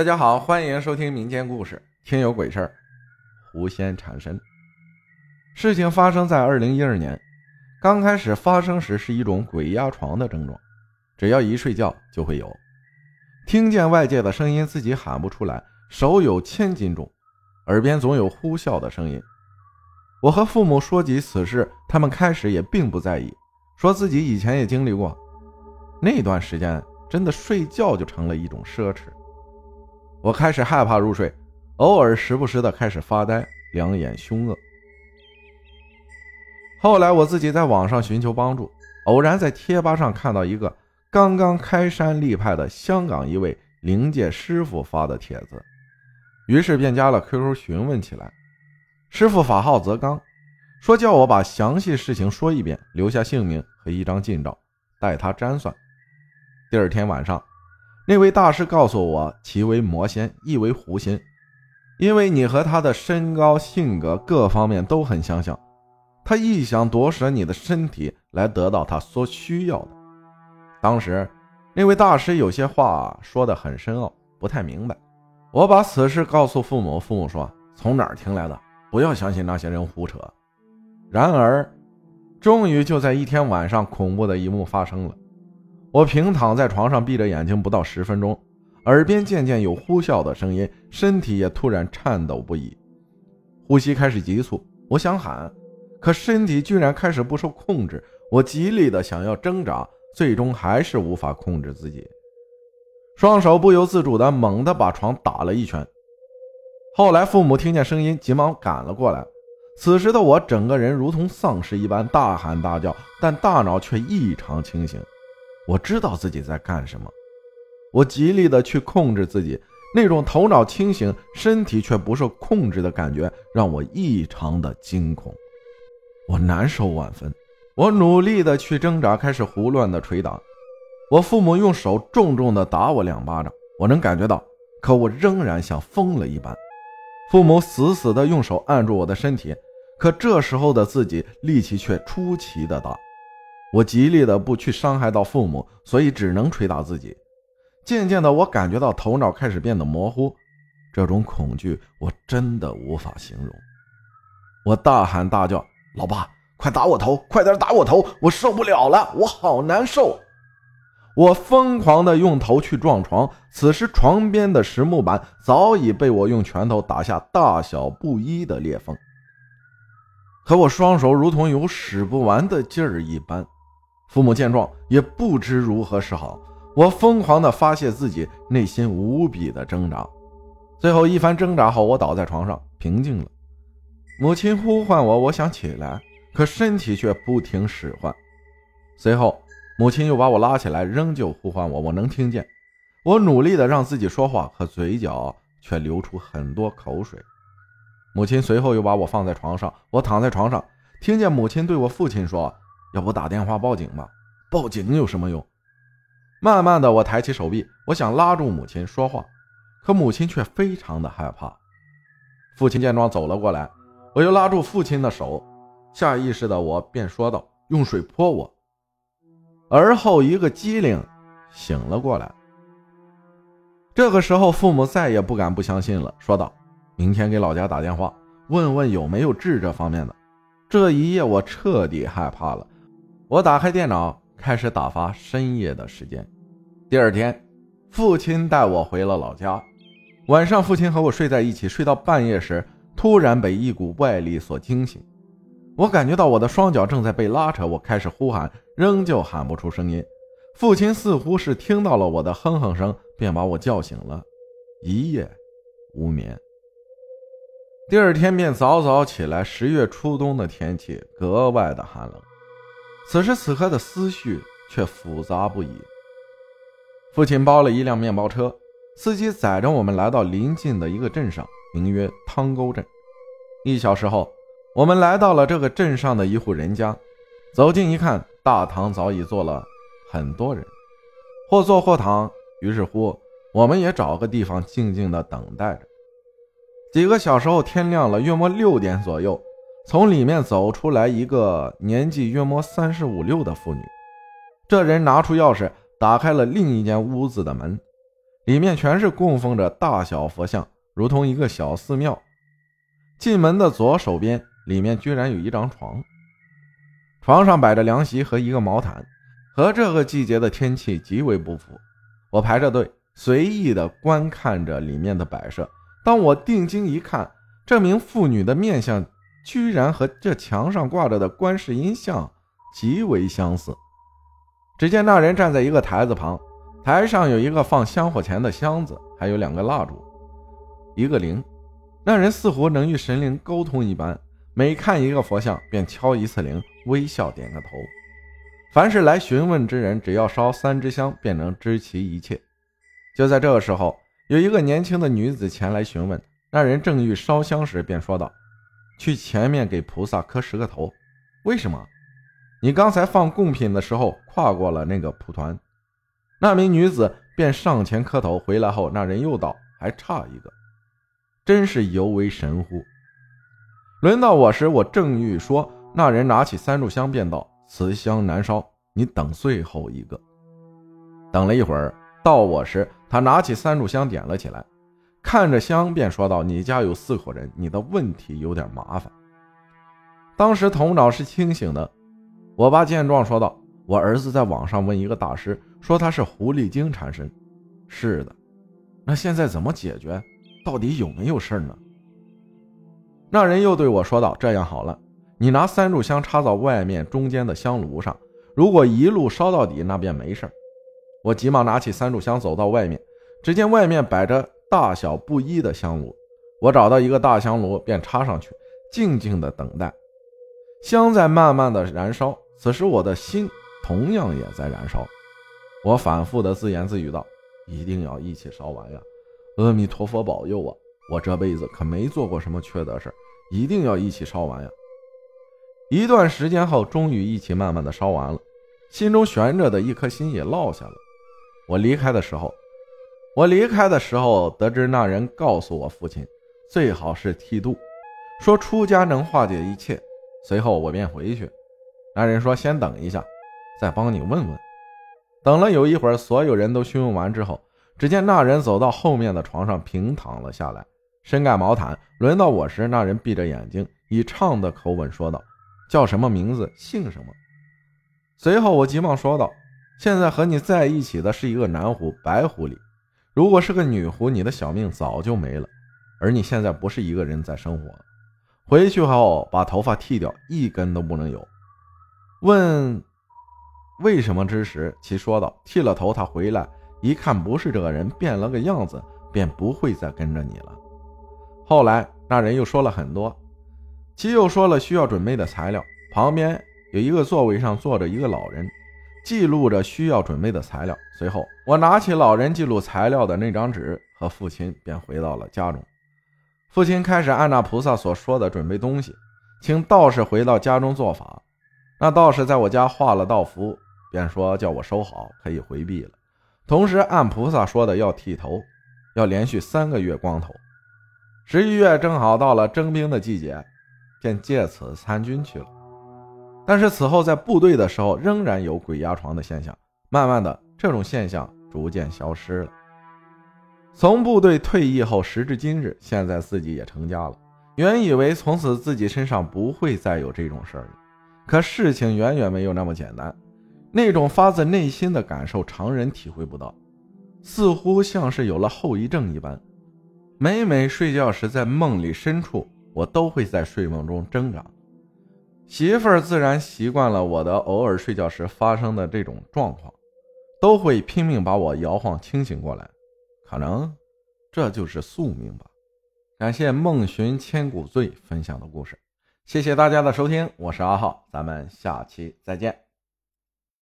大家好，欢迎收听民间故事《听有鬼事儿》。狐仙缠身，事情发生在二零一二年。刚开始发生时是一种鬼压床的症状，只要一睡觉就会有。听见外界的声音，自己喊不出来，手有千斤重，耳边总有呼啸的声音。我和父母说及此事，他们开始也并不在意，说自己以前也经历过。那段时间，真的睡觉就成了一种奢侈。我开始害怕入睡，偶尔时不时的开始发呆，两眼凶恶。后来我自己在网上寻求帮助，偶然在贴吧上看到一个刚刚开山立派的香港一位灵界师傅发的帖子，于是便加了 QQ 询问起来。师傅法号泽刚，说叫我把详细事情说一遍，留下姓名和一张近照，待他占算。第二天晚上。那位大师告诉我，其为魔仙，亦为狐仙，因为你和他的身高、性格各方面都很相像，他一想夺舍你的身体来得到他所需要的。当时那位大师有些话说得很深奥，不太明白。我把此事告诉父母，父母说从哪儿听来的，不要相信那些人胡扯。然而，终于就在一天晚上，恐怖的一幕发生了。我平躺在床上，闭着眼睛，不到十分钟，耳边渐渐有呼啸的声音，身体也突然颤抖不已，呼吸开始急促。我想喊，可身体居然开始不受控制。我极力的想要挣扎，最终还是无法控制自己，双手不由自主的猛地把床打了一拳。后来父母听见声音，急忙赶了过来。此时的我整个人如同丧尸一般，大喊大叫，但大脑却异常清醒。我知道自己在干什么，我极力的去控制自己，那种头脑清醒、身体却不受控制的感觉让我异常的惊恐，我难受万分。我努力的去挣扎，开始胡乱的捶打。我父母用手重重的打我两巴掌，我能感觉到，可我仍然像疯了一般。父母死死的用手按住我的身体，可这时候的自己力气却出奇的大。我极力的不去伤害到父母，所以只能捶打自己。渐渐的，我感觉到头脑开始变得模糊，这种恐惧我真的无法形容。我大喊大叫：“老爸，快打我头！快点打我头！我受不了了，我好难受！”我疯狂的用头去撞床，此时床边的实木板早已被我用拳头打下大小不一的裂缝，可我双手如同有使不完的劲儿一般。父母见状也不知如何是好，我疯狂地发泄自己内心无比的挣扎，最后一番挣扎后，我倒在床上平静了。母亲呼唤我，我想起来，可身体却不听使唤。随后，母亲又把我拉起来，仍旧呼唤我，我能听见。我努力地让自己说话，可嘴角却流出很多口水。母亲随后又把我放在床上，我躺在床上，听见母亲对我父亲说。要不打电话报警吧？报警有什么用？慢慢的，我抬起手臂，我想拉住母亲说话，可母亲却非常的害怕。父亲见状走了过来，我又拉住父亲的手，下意识的我便说道：“用水泼我。”而后一个机灵，醒了过来。这个时候，父母再也不敢不相信了，说道：“明天给老家打电话，问问有没有治这方面的。”这一夜，我彻底害怕了。我打开电脑，开始打发深夜的时间。第二天，父亲带我回了老家。晚上，父亲和我睡在一起，睡到半夜时，突然被一股外力所惊醒。我感觉到我的双脚正在被拉扯，我开始呼喊，仍旧喊不出声音。父亲似乎是听到了我的哼哼声，便把我叫醒了。一夜无眠。第二天便早早起来。十月初冬的天气格外的寒冷。此时此刻的思绪却复杂不已。父亲包了一辆面包车，司机载着我们来到临近的一个镇上，名曰汤沟镇。一小时后，我们来到了这个镇上的一户人家。走近一看，大堂早已坐了很多人，或坐或躺。于是乎，我们也找个地方静静的等待着。几个小时后，天亮了，约莫六点左右。从里面走出来一个年纪约莫三十五六的妇女，这人拿出钥匙打开了另一间屋子的门，里面全是供奉着大小佛像，如同一个小寺庙。进门的左手边，里面居然有一张床，床上摆着凉席和一个毛毯，和这个季节的天气极为不符。我排着队，随意的观看着里面的摆设。当我定睛一看，这名妇女的面相居然和这墙上挂着的观世音像极为相似。只见那人站在一个台子旁，台上有一个放香火钱的箱子，还有两个蜡烛，一个铃。那人似乎能与神灵沟通一般，每看一个佛像便敲一次铃，微笑点个头。凡是来询问之人，只要烧三支香，便能知其一切。就在这个时候，有一个年轻的女子前来询问，那人正欲烧香时，便说道：“去前面给菩萨磕十个头。为什么？你刚才放贡品的时候跨过了那个蒲团。”那名女子便上前磕头。回来后，那人又道：“还差一个。”真是尤为神乎。轮到我时，我正欲说，那人拿起三炷香，便道：“此香难烧，你等最后一个。”等了一会儿，到我时，他拿起三炷香点了起来，看着香，便说道：“你家有四口人，你的问题有点麻烦。”当时头脑是清醒的，我爸见状说道：“我儿子在网上问一个大师，说他是狐狸精缠身。是的，那现在怎么解决？”到底有没有事呢？那人又对我说道：“这样好了，你拿三炷香插到外面中间的香炉上，如果一路烧到底，那便没事。”我急忙拿起三炷香走到外面，只见外面摆着大小不一的香炉，我找到一个大香炉便插上去，静静的等待。香在慢慢的燃烧，此时我的心同样也在燃烧。我反复的自言自语道：“一定要一起烧完呀！”阿弥陀佛保佑啊！我这辈子可没做过什么缺德事一定要一起烧完呀！一段时间后，终于一起慢慢的烧完了，心中悬着的一颗心也落下了。我离开的时候，我离开的时候，得知那人告诉我父亲，最好是剃度，说出家能化解一切。随后我便回去，那人说先等一下，再帮你问问。等了有一会儿，所有人都询问完之后。只见那人走到后面的床上，平躺了下来，身盖毛毯。轮到我时，那人闭着眼睛，以唱的口吻说道：“叫什么名字？姓什么？”随后我急忙说道：“现在和你在一起的是一个男狐，白狐狸。如果是个女狐，你的小命早就没了。而你现在不是一个人在生活，回去后把头发剃掉，一根都不能有。”问为什么之时，其说道：“剃了头，他回来。”一看不是这个人，变了个样子，便不会再跟着你了。后来那人又说了很多，其又说了需要准备的材料。旁边有一个座位上坐着一个老人，记录着需要准备的材料。随后我拿起老人记录材料的那张纸，和父亲便回到了家中。父亲开始按那菩萨所说的准备东西，请道士回到家中做法。那道士在我家画了道符，便说叫我收好，可以回避了。同时按菩萨说的要剃头，要连续三个月光头。十一月正好到了征兵的季节，便借此参军去了。但是此后在部队的时候，仍然有鬼压床的现象。慢慢的，这种现象逐渐消失了。从部队退役后，时至今日，现在自己也成家了。原以为从此自己身上不会再有这种事儿了，可事情远远没有那么简单。那种发自内心的感受，常人体会不到，似乎像是有了后遗症一般。每每睡觉时，在梦里深处，我都会在睡梦中挣扎。媳妇儿自然习惯了我的偶尔睡觉时发生的这种状况，都会拼命把我摇晃清醒过来。可能这就是宿命吧。感谢梦寻千古醉分享的故事，谢谢大家的收听，我是阿浩，咱们下期再见。